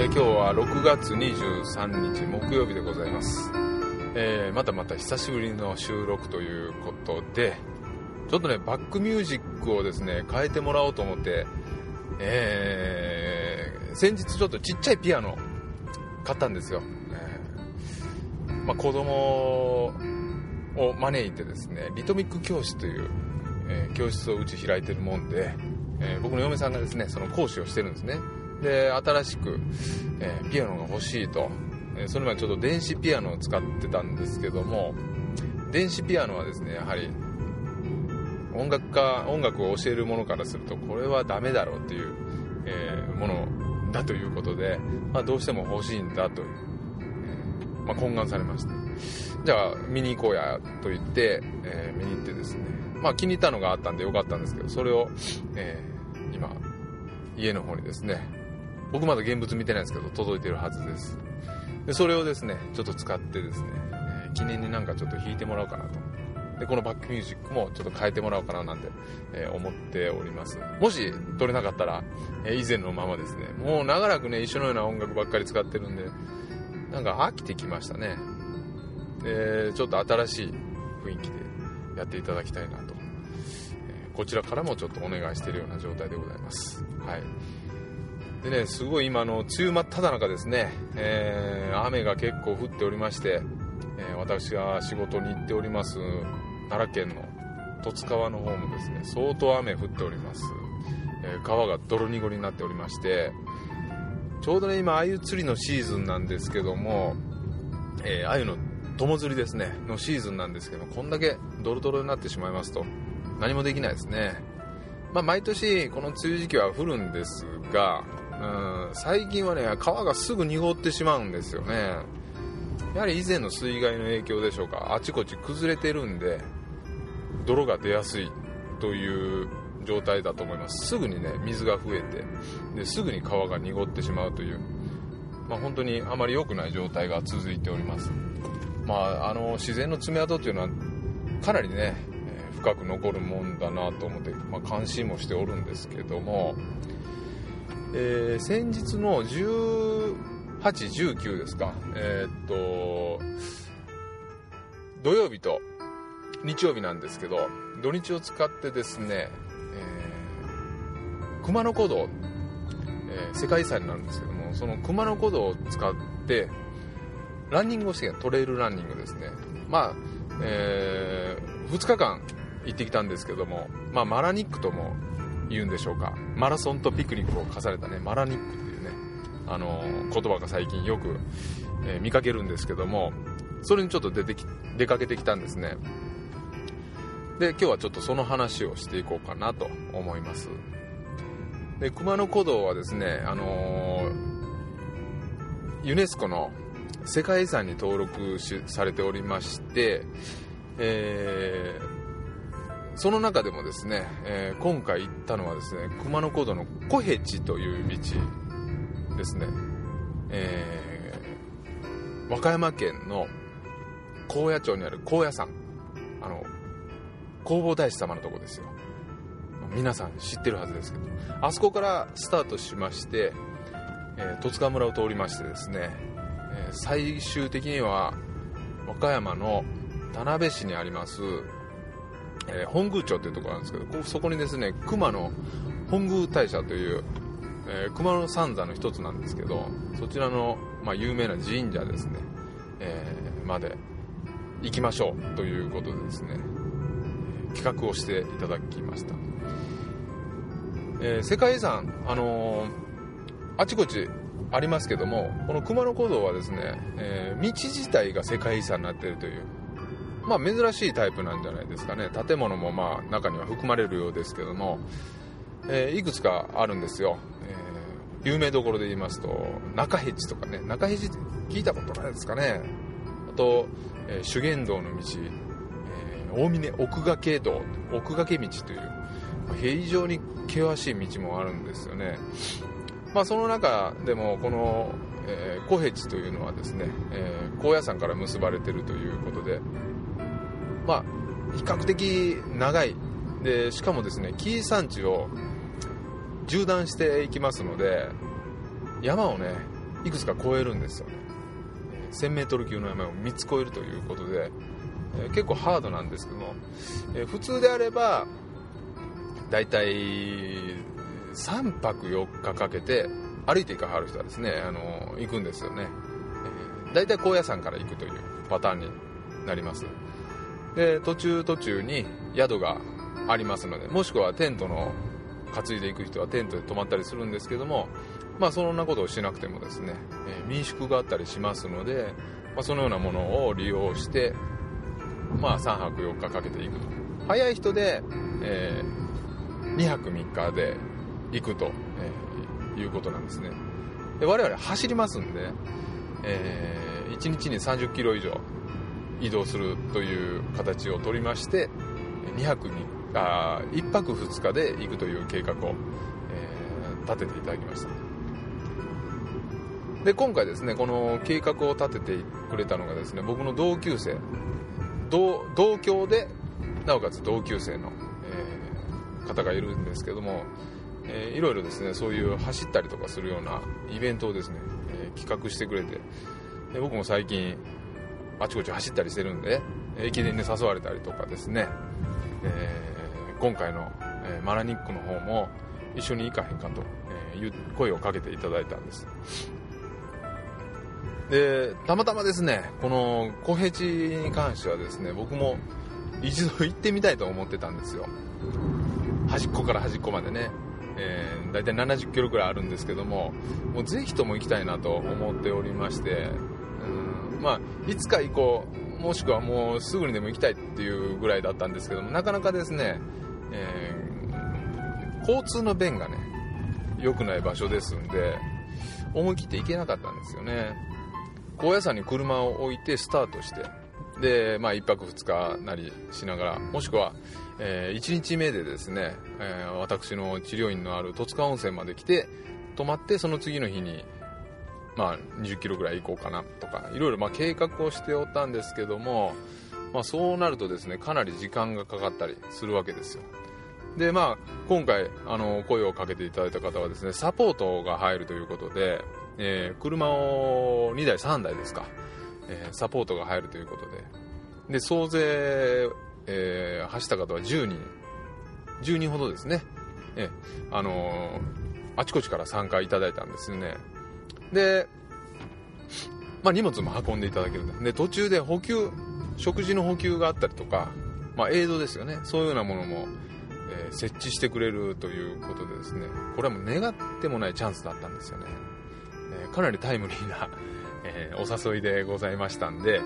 えー今日は6月23日木曜日でございます、えーまたまた久しぶりの収録ということでちょっとねバックミュージックをですね変えてもらおうと思って、えー先日ちょっとちっちゃいピアノ買ったんですよ、えーまあ、子供を招いてですねリトミック教室という、え教室をうち開いてるもんで、え僕の嫁さんがですねその講師をしてるんですね。で新しく、えーピアノが欲しいと、えーそれまでちょっと電子ピアノを使ってたんですけども電子ピアノはですねやはり音楽家音楽を教える者からするとこれはダメだろうっていう、えーものだということで、まあ、どうしても欲しいんだという、えまあ、懇願されましてじゃあ見に行こうやと言って、え見に行ってですねまあ気に入ったのがあったんでよかったんですけどそれを、えー今家の方にですね僕まだ現物見てないんですけど届いてるはずです。でそれをですねちょっと使ってですね、え記念になんかちょっと弾いてもらおうかなと。でこのバックミュージックもちょっと変えてもらおうかななんて、えー思っております。もし撮れなかったら、えー以前のままですね。もう長らくね一緒のような音楽ばっかり使ってるんでなんか飽きてきましたね。でちょっと新しい雰囲気でやっていただきたいなと、えーこちらからもちょっとお願いしてるような状態でございます。はい。でねすごい今の梅雨真っ只中ですね、えー雨が結構降っておりまして、えー私が仕事に行っております奈良県の十津川の方もですね相当雨降っております、えー川が泥濁りになっておりましてちょうどね今鮎釣りのシーズンなんですけどもえー鮎の友釣りですねのシーズンなんですけどこんだけドロドロになってしまいますと何もできないですね。まあ毎年この梅雨時期は降るんですがうん。最近はね川がすぐ濁ってしまうんですよね。やはり以前の水害の影響でしょうか。あちこち崩れてるんで泥が出やすいという状態だと思います。すぐにね水が増えてですぐに川が濁ってしまうという。まあ、本当にあまり良くない状態が続いております、まあ、あの自然の爪痕というのはかなりね、え深く残るもんだなと思って、まあ、監視もしておるんですけども、えー先日の18、19ですか、えーっと土曜日と日曜日なんですけど土日を使ってですね、えー熊野古道えー世界遺産なんですけどもその熊野古道を使ってランニングをしてトレイルランニングですね。まあ、え2日間行ってきたんですけども、まあ、マラニックとも言うんでしょうか。マラソンとピクニックを重ねたね。マラニックというねあの言葉が最近よく、えー見かけるんですけどもそれにちょっと出てき出かけてきたんですね。で今日はちょっとその話をしていこうかなと思います。で熊野古道はですね、あのーユネスコの世界遺産に登録されておりまして、えその中でもですね、えー今回行ったのはですね熊野古道の小ヘチという道ですね、えー和歌山県の高野町にある高野山。あの弘法大師様のとこですよ。皆さん知ってるはずですけど。あそこからスタートしまして、えー十津川村を通りましてですね、え最終的には和歌山の田辺市にあります、えー本宮町というところなんですけどこそこにですね熊野本宮大社という、えー熊野三座の一つなんですけどそちらの、まあ、有名な神社ですね、えーまで行きましょうということでですね企画をしていただきました。え世界遺産、あのあちこちありますけどもこの熊野古道はですね、えー道自体が世界遺産になっているというまあ珍しいタイプなんじゃないですかね。建物もまあ中には含まれるようですけども、えーいくつかあるんですよ、えー有名どころで言いますと中辺地とかね。中辺地って聞いたことないですかね。あと、えー修験道の道、えー大峰奥掛道。奥掛道というま非常に険しい道もあるんですよね。まあその中でもこの、えー小辺地というのはですね、えー高野山から結ばれてるということでまあ比較的長い。でしかもですね紀伊山地を縦断していきますので山をねいくつか超えるんですよね。1000m 級の山を3つ超えるということで、え結構ハードなんですけども、え普通であればだいたい3泊4日かけて歩いていかはる人はですねあの行くんですよね、えだいたい高野山から行くというパターンになります。で途中途中に宿がありますのでもしくはテントの担いでいく人はテントで泊まったりするんですけどもまあそんなことをしなくてもですね、え民宿があったりしますので、まあ、そのようなものを利用してまあ3泊4日かけていくと。早い人で、えー、2泊3日で行くと、え、いうことなんですね。で我々走りますんで、えー、1日に30キロ以上移動するという形をとりまして2泊3あ1泊2日で行くという計画を、えー、立てていただきました。で今回ですねこの計画を立ててくれたのがですね僕の同級生同同郷でなおかつ同級生の、えー、方がいるんですけども、えー、いろいろですねそういう走ったりとかするようなイベントをですね、えー、企画してくれてで僕も最近あちこち走ったりしてるんで駅伝に誘われたりとかですね、えー、今回の、え、マラニックの方も一緒に行かへんかと、えー、声をかけていただいたんです。でたまたまですねこの小平地に関してはですね僕も一度行ってみたいと思ってたんですよ。端っこから端っこまでね、えー、大体70キロぐらいあるんですけどももうぜひとも行きたいなと思っておりましてまあいつか行こうもしくはもうすぐにでも行きたいっていうぐらいだったんですけどもなかなかですね、えー、交通の便がね良くない場所ですんで思い切って行けなかったんですよね。高野山に車を置いてスタートしてで、まあ、1泊2日なりしながらもしくは、えー、1日目でですね、えー、私の治療院のある戸塚温泉まで来て泊まってその次の日に、まあ、20キロぐらい行こうかなとかいろいろま計画をしておったんですけども、まあ、そうなるとですねかなり時間がかかったりするわけですよ。でまあ今回あの声をかけていただいた方はですねサポートが入るということでえー、車を2台3台ですか、えー、サポートが入るということで。で総勢、えー、走った方は10人。10人ほどですね、えー、あのあちこちから参加いただいたんですね。で、まあ、荷物も運んでいただけるで途中で補給食事の補給があったりとか、まあ、映像ですよね。そういうようなものも、え設置してくれるということでですね。これはもう願ってもないチャンスだったんですよね。えー、かなりタイムリーな、えー、お誘いでございましたんで、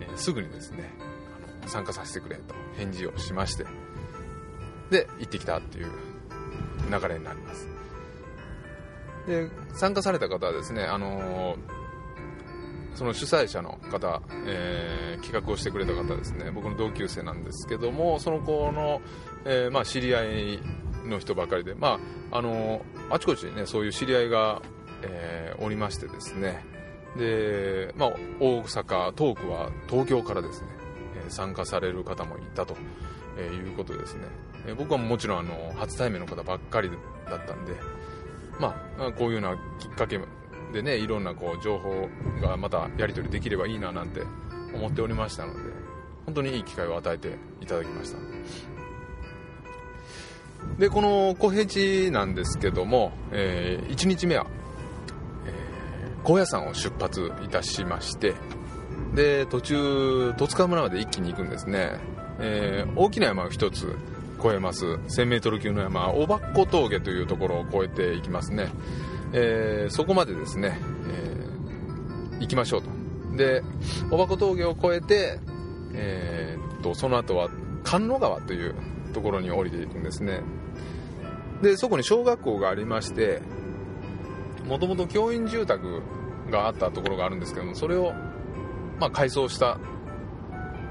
え、すぐにですねあの参加させてくれと返事をしましてで行ってきたっていう流れになります。で参加された方はですね、あのその主催者の方、え企画をしてくれた方ですね僕の同級生なんですけどもその子の、えまあ、知り合いの人ばかりで、まああのあちこちにねそういう知り合いがえー、おりましてですね。で、まあ、大阪トークは東京からですね、え、参加される方もいたと、え、いうことですね、え、僕はもちろんあの初対面の方ばっかりだったんで、まあ、こういうようなきっかけでねいろんなこう情報がまたやり取りできればいいななんて思っておりましたので本当にいい機会を与えていただきました。でこの小平地なんですけども、えー、1日目はえ高野山を出発いたしましてで途中戸塚村まで一気に行くんですね、えー、大きな山を1つ越えます。1000m 級の山小箱峠というところを越えていきますね、えー、そこまでですね、えー、行きましょうと。で小箱峠を越えて、えー、っとその後は菅野川というところに降りていくんですね。でそこに小学校がありましてもともと教員住宅があったところがあるんですけどもそれを、まあ、改装した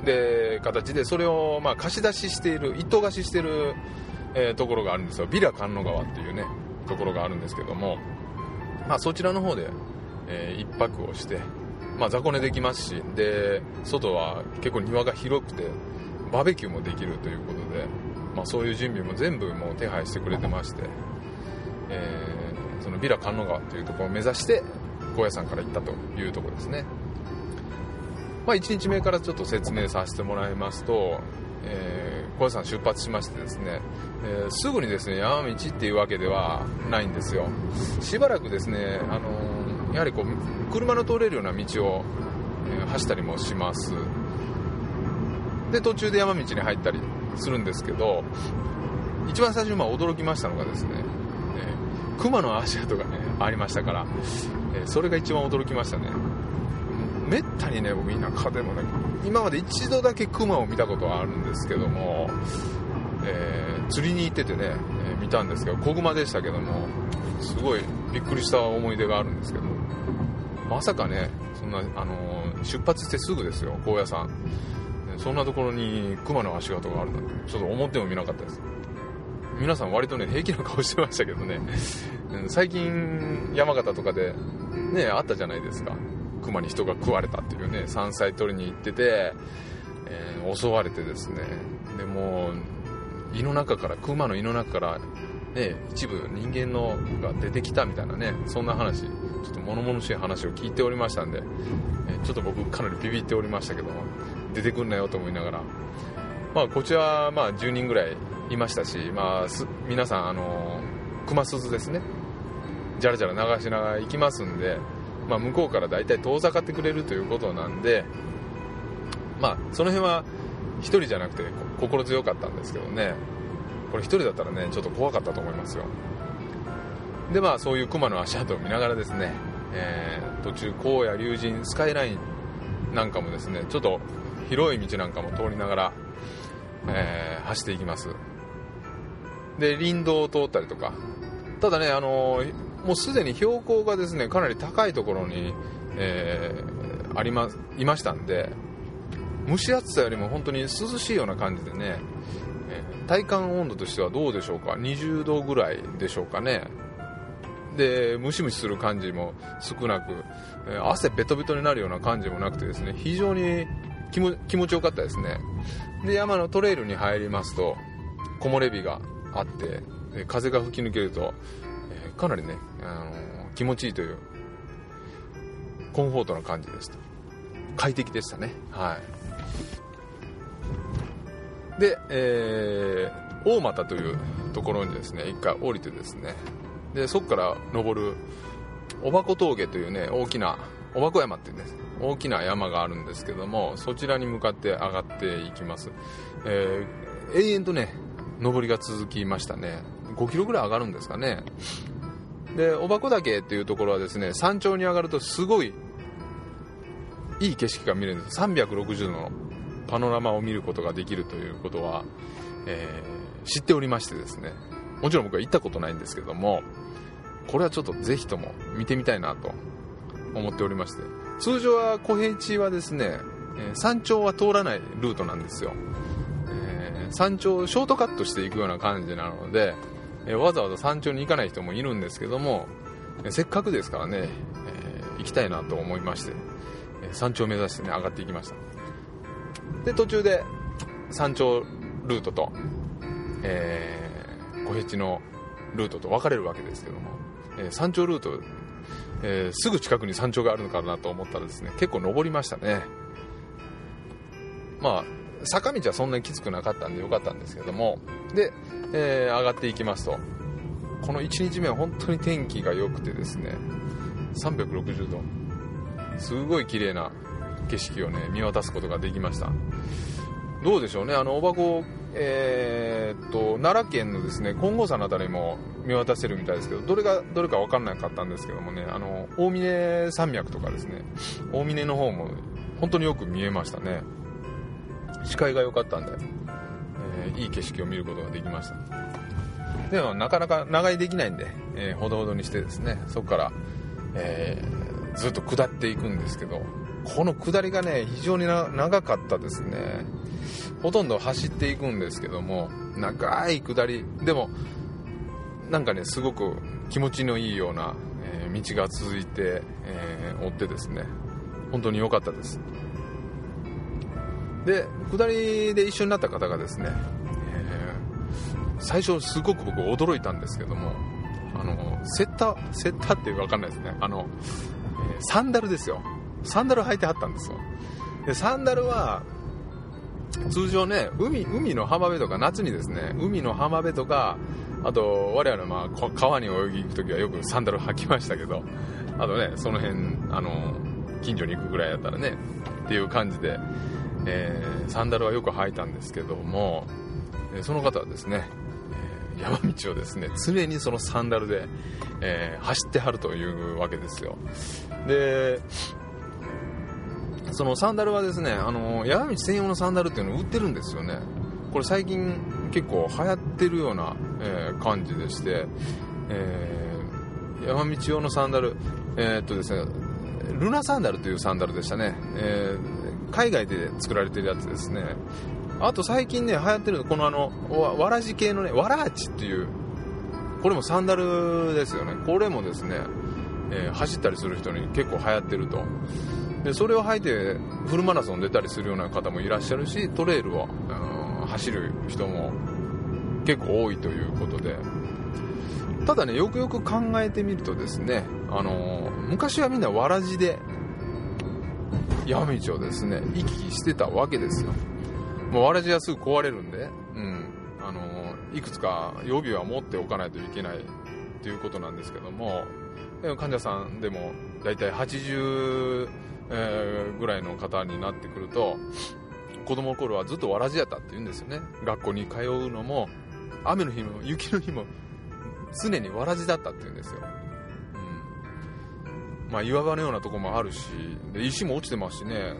で形でそれを、まあ、貸し出ししている一棟貸ししている、え、ところがあるんですよ。ビラ菅野川っていうねところがあるんですけども、まあ、そちらの方で、え、1泊をして、まあ、雑魚寝できますしで外は結構庭が広くてバーベキューもできるということで、まあ、そういう準備も全部もう手配してくれてまして、えーそのビラ菅野川っていうところを目指して高野山から行ったというところですね。まあ、1日目からちょっと説明させてもらいますと、えー、高野山出発しましてですね、えー、すぐにですね山道っていうわけではないんですよ。しばらくですね、あのー、やはりこう車の通れるような道を、え、走ったりもします。で途中で山道に入ったりするんですけど一番最初にま驚きましたのがですね、えー、熊の足跡がねありましたから、え、それが一番驚きましたね。めったにね僕田舎でもね今まで一度だけ熊を見たことはあるんですけども、えー、釣りに行っててね、えー、見たんですけど子熊でしたけどもすごいびっくりした思い出があるんですけどまさかねそんな、あのー、出発してすぐですよ高野山。そんなところに熊の足跡があるなんてちょっと思ってもみなかったです。皆さん割とね平気な顔してましたけどね。最近山形とかでねあったじゃないですか。熊に人が食われたっていうね山菜取りに行ってて、えー、襲われてですね。でも胃の中から熊の胃の中からね、一部人間のが出てきたみたいなねそんな話ちょっと物々しい話を聞いておりましたんで、え、ちょっと僕かなりビビっておりましたけども出てくんなよと思いながら。まあこちらまあ10人ぐらいいましたしまあ皆さんあの熊鈴ですね。じゃらじゃら流しながら行きますんでまあ、向こうから大体遠ざかってくれるということなんで、まあ、その辺は1人じゃなくて心強かったんですけどね。これ1人だったらねちょっと怖かったと思いますよ。でまあそういう熊の足跡を見ながらですね、えー、途中荒野竜神スカイラインなんかもですねちょっと広い道なんかも通りながら、えー、走っていきます。で林道を通ったりとか。ただねあのーもうすでに標高がですねかなり高いところに、えー、ありまいましたんで蒸し暑さよりも本当に涼しいような感じでね、えー、体感温度としてはどうでしょうか？20度ぐらいでしょうかね。でムシムシする感じも少なく、えー、汗ベトベトになるような感じもなくてですね非常に気も気持ちよかったですね。で山のトレイルに入りますと木漏れ日があって風が吹き抜けるとかなりね、あの気持ちいいというコンフォートな感じでした。快適でしたね。はい。で、えー、大俣というところにですね一回降りてですね。でそこから登るおばこ峠というね大きなおばこ山っていうね大きな山があるんですけどもそちらに向かって上がっていきます、えー、永遠とね登りが続きましたね。5キロぐらい上がるんですかね。でおばこ岳っていうところはですね山頂に上がるとすごいいい景色が見れるんです。360度のパノラマを見ることができるということは、えー、知っておりましてですね。もちろん僕は行ったことないんですけどもこれはちょっとぜひとも見てみたいなと思っておりまして。通常は小平地はですね、山頂は通らないルートなんですよ、えー、山頂をショートカットしていくような感じなのでえわざわざ山頂に行かない人もいるんですけども、えせっかくですからね、えー、行きたいなと思いまして、え山頂を目指してね上がっていきました。で途中で山頂ルートと、えー、小平地のルートと分かれるわけですけども、えー、山頂ルート、えー、すぐ近くに山頂があるのかなと思ったらですね結構登りましたね。まあ坂道はそんなにきつくなかったんでよかったんですけども。で、えー、上がっていきますと。この1日目は本当に天気が良くてですね。360度。すごい綺麗な景色をね見渡すことができました。どうでしょうね。あのおばこえー、っと奈良県のですね金剛山の辺りも見渡せるみたいですけどどれがどれか分かんなかったんですけどもねあの大峰山脈とかですね。大峰の方も本当によく見えましたね。視界が良かったんで、えー、いい景色を見ることができました。でもなかなか長居できないんで、えー、ほどほどにしてですねそこから、えー、ずっと下っていくんですけどこの下りがね非常に長かったですね。ほとんど走っていくんですけども長い下り。でもなんかねすごく気持ちのいいような、えー、道が続いて、えー、追ってですね本当に良かったです。で下りで一緒になった方がですね、えー、最初すごく僕驚いたんですけどもあのセッターセッターっていうか分かんないですね。あのえー、サンダルですよ。サンダル履いてはったんですよ。でサンダルは通常ね海海の浜辺とか夏にですね海の浜辺とかあと我々まあ川に泳ぎ行く時はよくサンダル履きましたけどあとねその辺あの近所に行くぐらいだったらねっていう感じで、えー、サンダルはよく履いたんですけどもえその方はですねえ山道をですね常にそのサンダルで、えー、走ってはるというわけですよ。でそのサンダルはですねあの山道専用のサンダルっていうのを売ってるんですよね。これ最近結構流行ってるような、えー、感じでして、えー、山道用のサンダルえー、っとですねルナサンダルというサンダルでしたね、え、海外で作られてるやつですね。あと最近ね流行ってるのこのあのわらじ系のねわらあちっていうこれもサンダルですよね。これもですね、えー、走ったりする人に結構流行ってると。でそれを履いてフルマラソン出たりするような方もいらっしゃるしトレイルを、うん、走る人も結構多いということで。ただねよくよく考えてみるとですね、あのー、昔はみんなわらじで山道をですね行き来してたわけですよ。もうわらじはすぐ壊れるんで、うん、あのいくつか予備は持っておかないといけないということなんですけども患者さんでも大体80、えー、ぐらいの方になってくると子供の頃はずっとわらじやったって言うんですよね。学校に通うのも雨の日も雪の日も常にわらじだったって言うんですよ、まあ岩場のようなとこもあるしで石も落ちてますしね。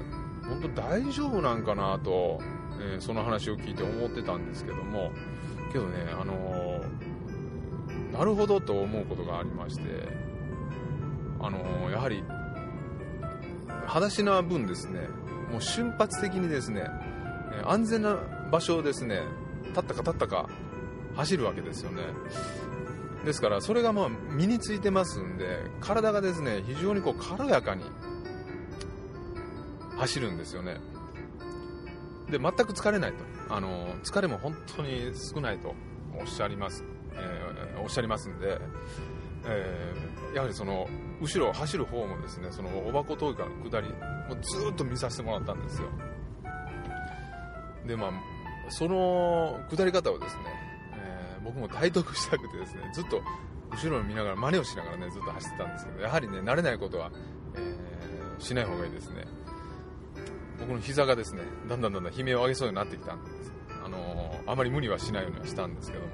本当大丈夫なんかなとえー、その話を聞いて思ってたんですけども。けどね、あのー、なるほどと思うことがありまして、あのー、やはり裸足な分ですね。もう瞬発的にですね安全な場所をですね立ったか立ったか走るわけですよね。ですからそれがまあ身についてますんで体がですね非常にこう軽やかに走るんですよね。で全く疲れないと。あの疲れも本当に少ないとおっしゃります、えー、おっしゃりますんで、えー、やはりその後ろを走る方もですねそのおばこ峠から下りもうずっと見させてもらったんですよ。でまあその下り方をですね、僕も体得したくてですねずっと後ろを見ながら真似をしながらねずっと走ってたんですけどやはりね慣れないことは、えー、しない方がいいですね。僕の膝がですねだんだんだんだん悲鳴を上げそうになってきたんです、あのー、あまり無理はしないようにはしたんですけども。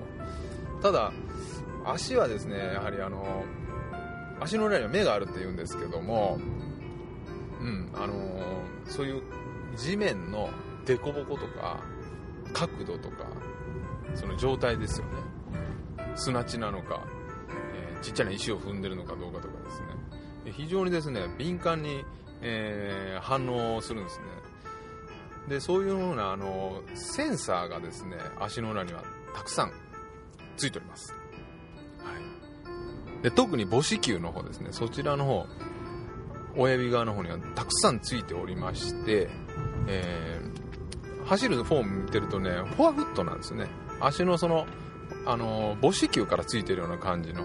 ただ足はですねやはりあの、足の裏には目があるって言うんですけどもうんあの、そういう地面の凸凹とか角度とかその状態ですよね。砂地なのか、えー、ちっちゃな石を踏んでるのかどうかとかですね。非常にですね敏感にえー、反応するんですね。でそういうようなあのセンサーがですね足の裏にはたくさんついております、はい、で特に母子球の方ですねそちらの方親指側の方にはたくさんついておりまして、えー、走るフォーム見てるとねフォアフットなんですね。足のそのあの母子球からついてるような感じの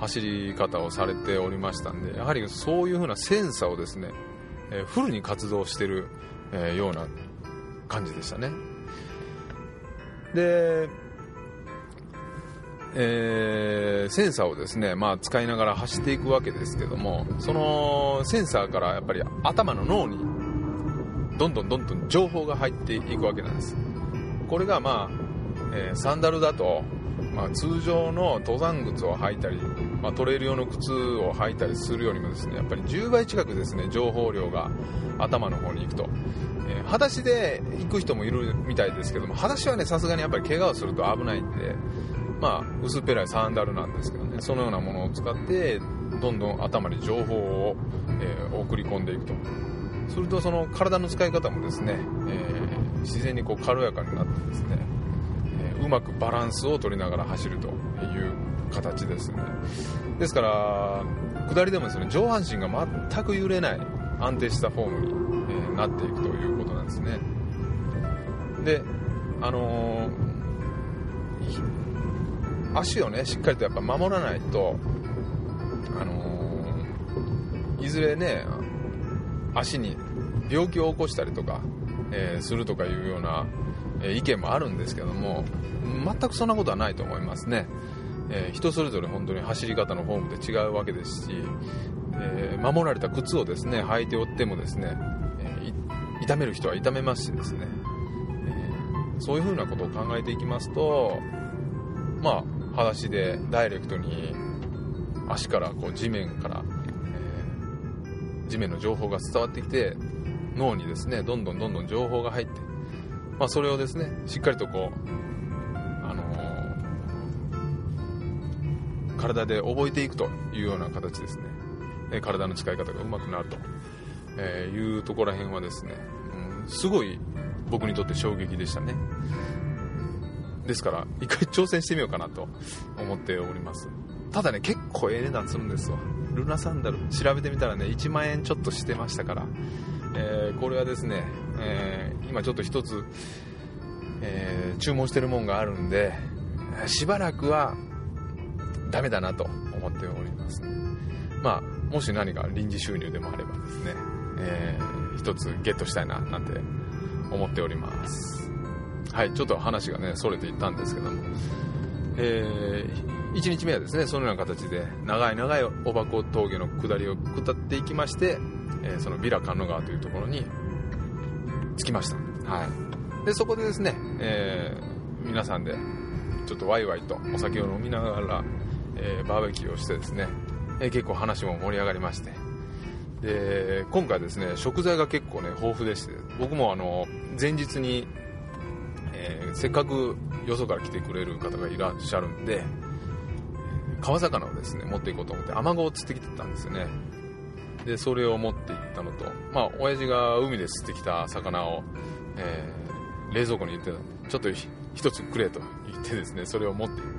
走り方をされておりましたんでやはりそういう風なセンサーをですねえー、フルに活動してる、えー、ような感じでしたね。で、えー、センサーをですね、まあ、使いながら走っていくわけですけどもそのセンサーからやっぱり頭の脳にどんどんどんどん情報が入っていくわけなんです。これがまあ、えー、サンダルだとまあ、通常の登山靴を履いたり、まあ、トレイル用の靴を履いたりするよりもですねやっぱり10倍近くですね情報量が頭の方に行くと、えー、裸足で行く人もいるみたいですけども裸足はねさすがにやっぱり怪我をすると危ないんでまあ薄っぺらいサンダルなんですけどねそのようなものを使ってどんどん頭に情報を、えー、送り込んでいくと。するとその体の使い方もですね、えー、自然にこう軽やかになってですねうまくバランスを取りながら走るという形ですね。ですから下りでもですね上半身が全く揺れない安定したフォームに、えなっていくということなんですね。であのー、足をねしっかりとやっぱ守らないとあのー、いずれね足に病気を起こしたりとか、えー、するとかいうような、え、意見もあるんですけども全くそんなことはないと思いますね、えー、人それぞれ本当に走り方のフォームで違うわけですし、え守られた靴をですね履いておってもですね、え痛める人は痛めますしですね、えそういうふうなことを考えていきますとまあ裸足でダイレクトに足からこう地面から、え、地面の情報が伝わってきて脳にですねどんどんどんどん情報が入って、まあ、それをですねしっかりとこう、体で覚えていくというような形ですね、え体の使い方がうまくなると、え、いうところら辺はですね、うん、すごい僕にとって衝撃でしたね。ですから一回挑戦してみようかなと思っております。ただね結構ええ値段するんですわルナサンダル調べてみたらね1万円ちょっとしてましたから、えー、これはですね、えー、今ちょっと一つ、えー、注文してるもんがあるんでしばらくはダメだなと思っております。まあもし何か臨時収入でもあればですね、えー、一つゲットしたいななんて思っております。はいちょっと話がねそれていったんですけども。えー、1日目はですねそのような形で長い長いおばこ峠の下りを下っていきまして、えー、そのビラ神野川というところに着きました、はい、でそこでですね、えー、皆さんでちょっとワイワイとお酒を飲みながら、えー、バーベキューをしてですね、えー、結構話も盛り上がりまして。で今回ですね食材が結構ね豊富でして僕もあの前日にえー、せっかくよそから来てくれる方がいらっしゃるんで川魚をですね持っていこうと思ってアマゴを釣ってきてたんですよね。でそれを持っていったのとまあ親父が海で釣ってきた魚を、えー、冷蔵庫に入れてちょっと一つくれと言ってですねそれを持っていって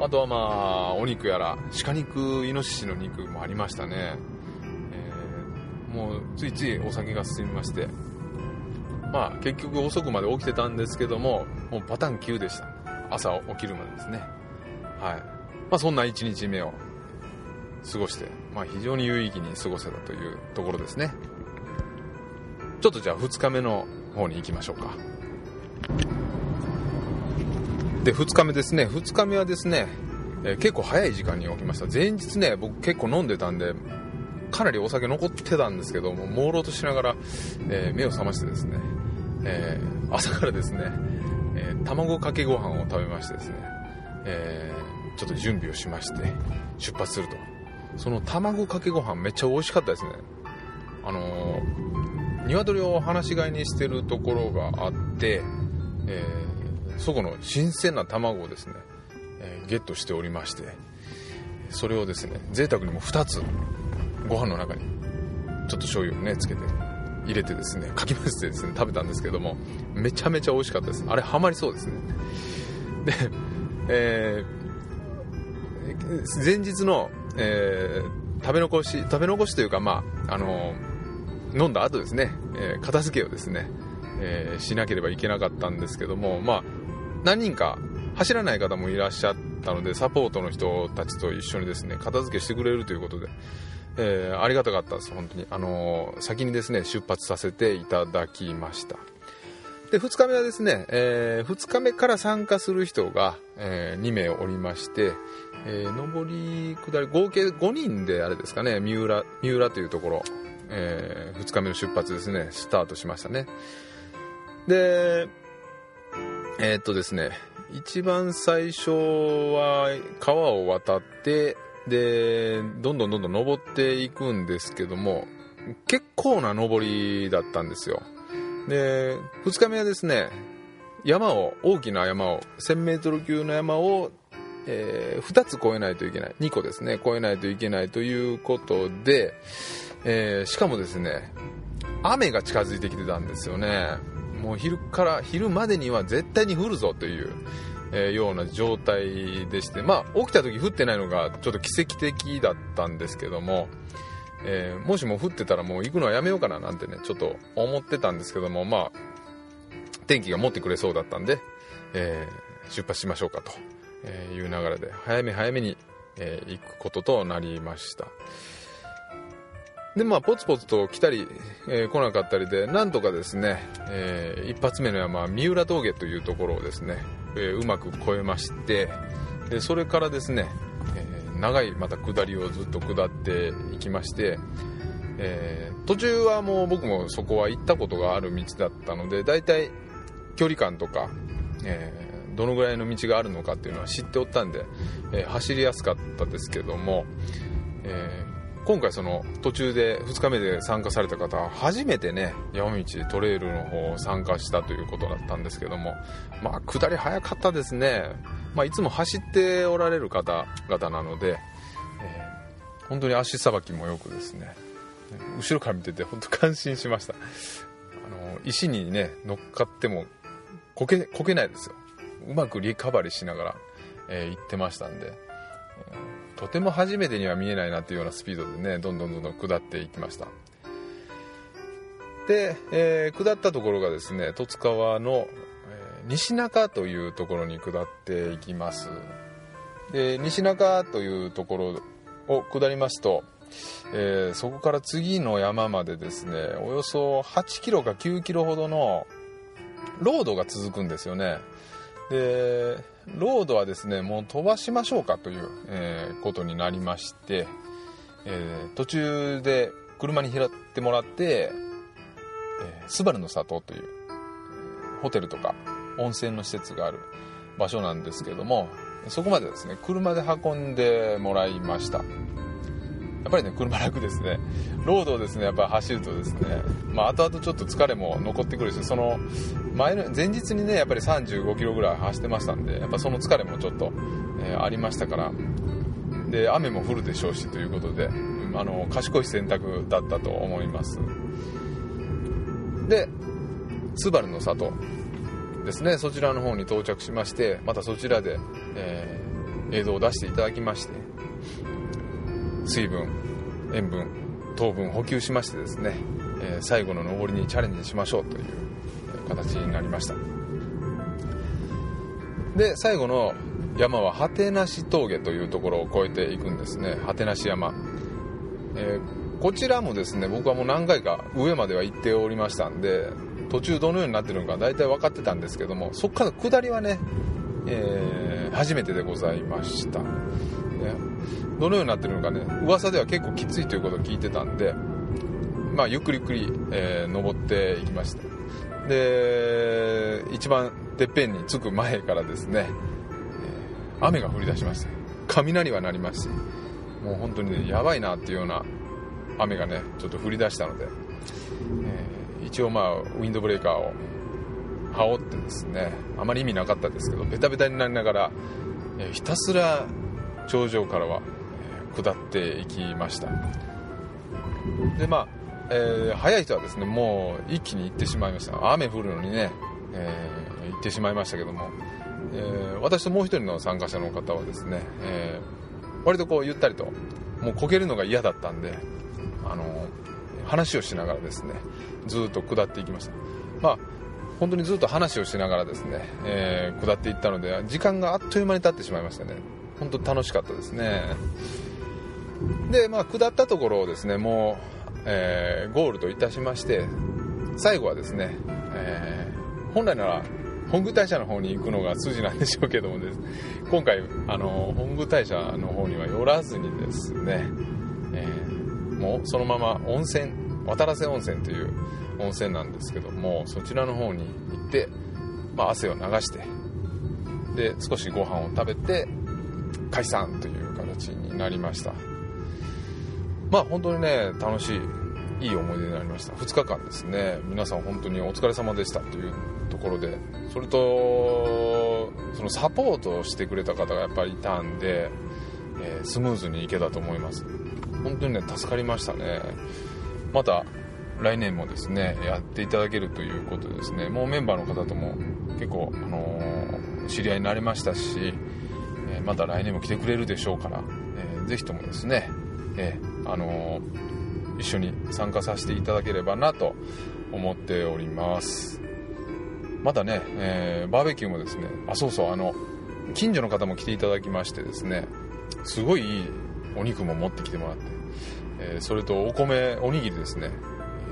あとはまあお肉やら鹿肉イノシシの肉もありましたね、えー、もうついついお酒が進みまして。まあ結局遅くまで起きてたんですけどももうパターン9でした。朝起きるまでですね。はい。まあそんな1日目を過ごして、まあ、非常に有意義に過ごせたというところですね。ちょっとじゃあ2日目の方に行きましょうか。で2日目ですね。2日目はですね、えー、結構早い時間に起きました。前日ね僕結構飲んでたんでかなりお酒残ってたんですけども朦朧としながら、えー、目を覚ましてですねえー、朝からですね、え、卵かけご飯を食べましてですね、え、ちょっと準備をしまして出発すると。その卵かけご飯めっちゃ美味しかったですね。あのー、鶏を放し飼いにしてるところがあって、えー、そこの新鮮な卵をですね、えー、ゲットしておりましてそれをですね贅沢にも2つご飯の中にちょっと醤油をねつけて入れてですねかき混ぜてですね食べたんですけどもめちゃめちゃ美味しかったです。あれハマりそうですね。で、えー、前日の、えー、食べ残し食べ残しというかまああの、飲んだ後ですね、えー、片付けをですね、えしなければいけなかったんですけどもまあ何人か走らない方もいらっしゃったのでサポートの人たちと一緒にですね片付けしてくれるということでえー、ありがたかったです、本当に。あのー、先にですね、出発させていただきました。で、2日目はですね、えー、2日目から参加する人が、えー、2名おりまして、え、上り、下り、合計5人であれですかね、三浦、三浦というところ、え、2日目の出発ですね、スタートしましたね。で、えー、っとですね、一番最初は川を渡って、で、どんどんどんどん登っていくんですけども、結構な登りだったんですよ。で、2日目はですね、山を、大きな山を、1000メートル級の山を、えー、2つ越えないといけない。2個ですね、越えないといけないということで、えー、しかもですね、雨が近づいてきてたんですよね。もう昼から、昼までには絶対に降るぞという、えー、ような状態でして、まあ、起きた時降ってないのがちょっと奇跡的だったんですけども、えー、もしも降ってたらもう行くのはやめようかななんてね、ちょっと思ってたんですけども、まあ、天気が持ってくれそうだったんで、えー、出発しましょうかという流れで、早め早めに、え、行くこととなりました。でまあポツポツと来たり、えー来なかったりでなんとかですね、えー一発目の山三浦峠というところをですね、えーうまく越えましてでそれからですね、え長いまた下りをずっと下っていきまして、え途中はもう僕もそこは行ったことがある道だったので大体距離感とか、えどのぐらいの道があるのかっていうのは知っておったんで、え走りやすかったですけども、え今回その途中で2日目で参加された方は初めてね山道トレイルの方を参加したということだったんですけどもまあ下り早かったですね、まあ、いつも走っておられる方々なので、えー本当に足さばきもよくですね。後ろから見てて本当感心しました。あの石にね乗っかってもこけこけないですよ。うまくリカバリーしながら、えー行ってましたんで、えーとても初めてには見えないなっていうようなスピードでねどんどんどんどん下っていきました。で、えー下ったところがですね十津川の、え西中というところに下っていきます。で西中というところを下りますと、えーそこから次の山までですねおよそ8キロか9キロほどのロードが続くんですよね。でロードはですねもう飛ばしましょうかという、えーことになりまして、えー途中で車に拾ってもらって、えースバルの里というえーホテルとか温泉の施設がある場所なんですけどもそこまでですね車で運んでもらいました。やっぱりね車楽ですね。ロードをですねやっぱ走るとですねまあ後々ちょっと疲れも残ってくるしその前の前日にねやっぱり35キロぐらい走ってましたんでやっぱその疲れもちょっと、えーありましたから。で雨も降るでしょうしということであの賢い選択だったと思います。でスバルの里ですね。そちらの方に到着しましてまたそちらで、えー映像を出していただきまして。水分塩分糖分補給しましてですね、えー最後の登りにチャレンジしましょうという形になりました。で最後の山は果てなし峠というところを越えていくんですね。果てなし山、えーこちらもですね僕はもう何回か上までは行っておりましたんで途中どのようになってるのか大体分かってたんですけどもそこから下りはね、えー初めてでございました、どのようになってるのかね。噂では結構きついということを聞いてたんでまあゆっくりゆっくり、えー登っていきました。で一番てっぺんに着く前からですね、雨が降り出しまして雷は鳴りましてもう本当にねやばいなっていうような雨がねちょっと降り出したので、えー一応まあウィンドブレーカーを羽織ってですねあまり意味なかったですけどベタベタになりながら、えーひたすら頂上からは、下っていきました。でまあ、えー早い人はですねもう一気に行ってしまいました。雨降るのにね、えー行ってしまいましたけども、えー私ともう一人の参加者の方はですね、えー割とこうゆったりともうこけるのが嫌だったんであの話をしながらですねずっと下っていきました。まあ本当にずっと話をしながらですね、えー下っていったので時間があっという間に経ってしまいましたね。本当楽しかったですね。でまあ下ったところをですねもう、えーゴールといたしまして最後はですね、えー本来なら本宮大社の方に行くのが筋なんでしょうけどもです。今回あの本宮大社の方には寄らずにですね、えーもうそのまま温泉渡良瀬温泉という温泉なんですけどもそちらの方に行って、まあ、汗を流してで少しご飯を食べて解散という形になりました。まあ本当にね楽しいいい思い出になりました。2日間ですね。皆さん本当にお疲れ様でしたというところで。それとそのサポートをしてくれた方がやっぱりいたんで、えースムーズにいけたと思います。本当にね助かりましたね。また来年もですねやっていただけるということですね。もうメンバーの方とも結構、あのー知り合いになりましたし、ーまた来年も来てくれるでしょうから、えーぜひともですね、えーあのー一緒に参加させていただければなと思っております。またね、えーバーベキューもですねあそうそうあの近所の方も来ていただきましてですねすごいいいお肉も持ってきてもらってえーそれとお米おにぎりですね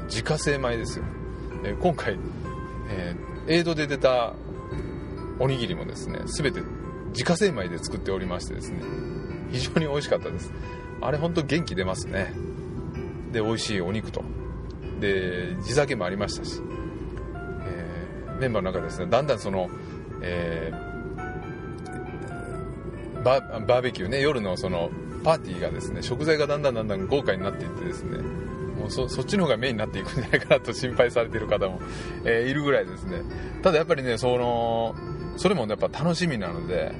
自家製米ですよ、えー今回、えー、エイドで出たおにぎりもですね全て自家製米で作っておりましてですね非常に美味しかったです。あれ本当元気出ますね。で美味しいお肉と。で地酒もありましたし、えーメンバーの中ですねだんだんその、えーバーベキューね夜のそのパーティーがですね食材がだんだんだんだん豪華になっていってですねもうそそっちの方がメインになっていくんじゃないかなと心配されている方も、えーいるぐらいですね。ただやっぱりねそのそれもやっぱ楽しみなので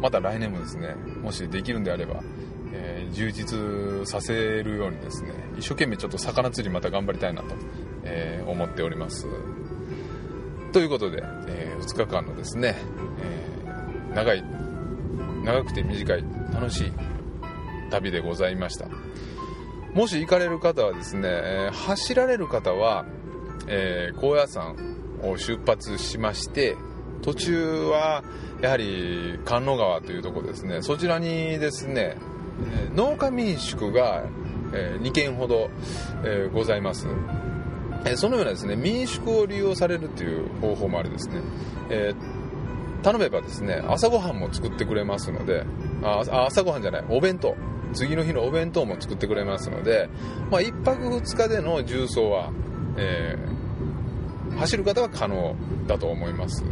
また来年もですねもしできるんであれば、えー充実させるようにですね一生懸命ちょっと魚釣りまた頑張りたいなと、えー思っております。ということで、え2日間のですね、えー長い長くて短い楽しい旅でございました。もし行かれる方はですね、え走られる方は、え高野山を出発しまして途中はやはり菅野川というとこですね。そちらにですね農家民宿が、2軒ほど、ございます。そのようなですね民宿を利用されるという方法もありですね、え頼めばですね朝ごはんも作ってくれますのであ朝ごはんじゃないお弁当。次の日のお弁当も作ってくれますので、まあ、1泊2日での重走は、えー走る方は可能だと思います。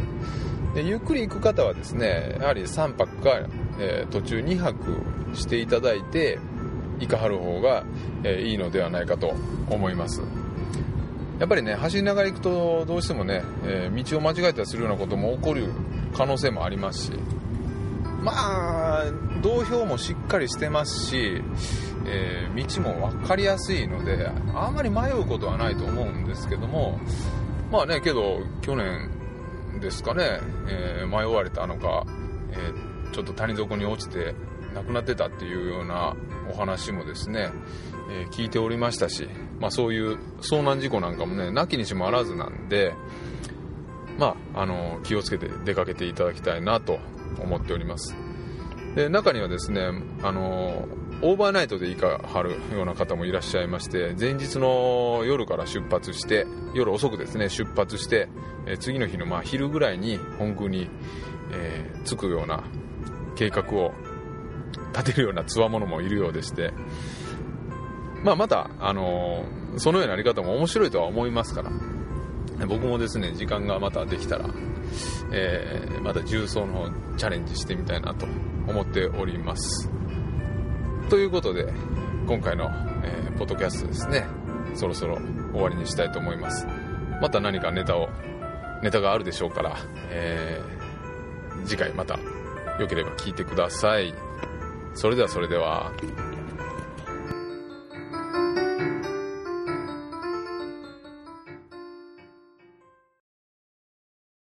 でゆっくり行く方はですねやはり3泊か、えー途中2泊していただいて行かはる方が、えーいいのではないかと思います。やっぱりね走りながら行くとどうしてもね、えー道を間違えたりするようなことも起こる可能性もありますしまあ道標もしっかりしてますし、えー道も分かりやすいのであんまり迷うことはないと思うんですけどもまあねけど去年ですかね、えー迷われたのか、えーちょっと谷底に落ちて亡くなってたっていうようなお話もですね、えー聞いておりましたし、まあ、そういう遭難事故なんかもねなきにしもあらずなんで、まあ、あの気をつけて出かけていただきたいなと思っております。で中にはですねあのオーバーナイトで行かはるような方もいらっしゃいまして前日の夜から出発して夜遅くですね出発して、え次の日のま昼ぐらいに本宮に、えー着くような計画を立てるようなつわものもいるようでして、まあ、また、あのーそのようなやり方も面白いとは思いますから僕もですね時間がまたできたら、えーまた重曹の方チャレンジしてみたいなと思っております。ということで今回の、えーポッドキャストですね。そろそろ終わりにしたいと思います。また何かネタをネタがあるでしょうから、えー次回また良ければ聞いてください。それではそれでは。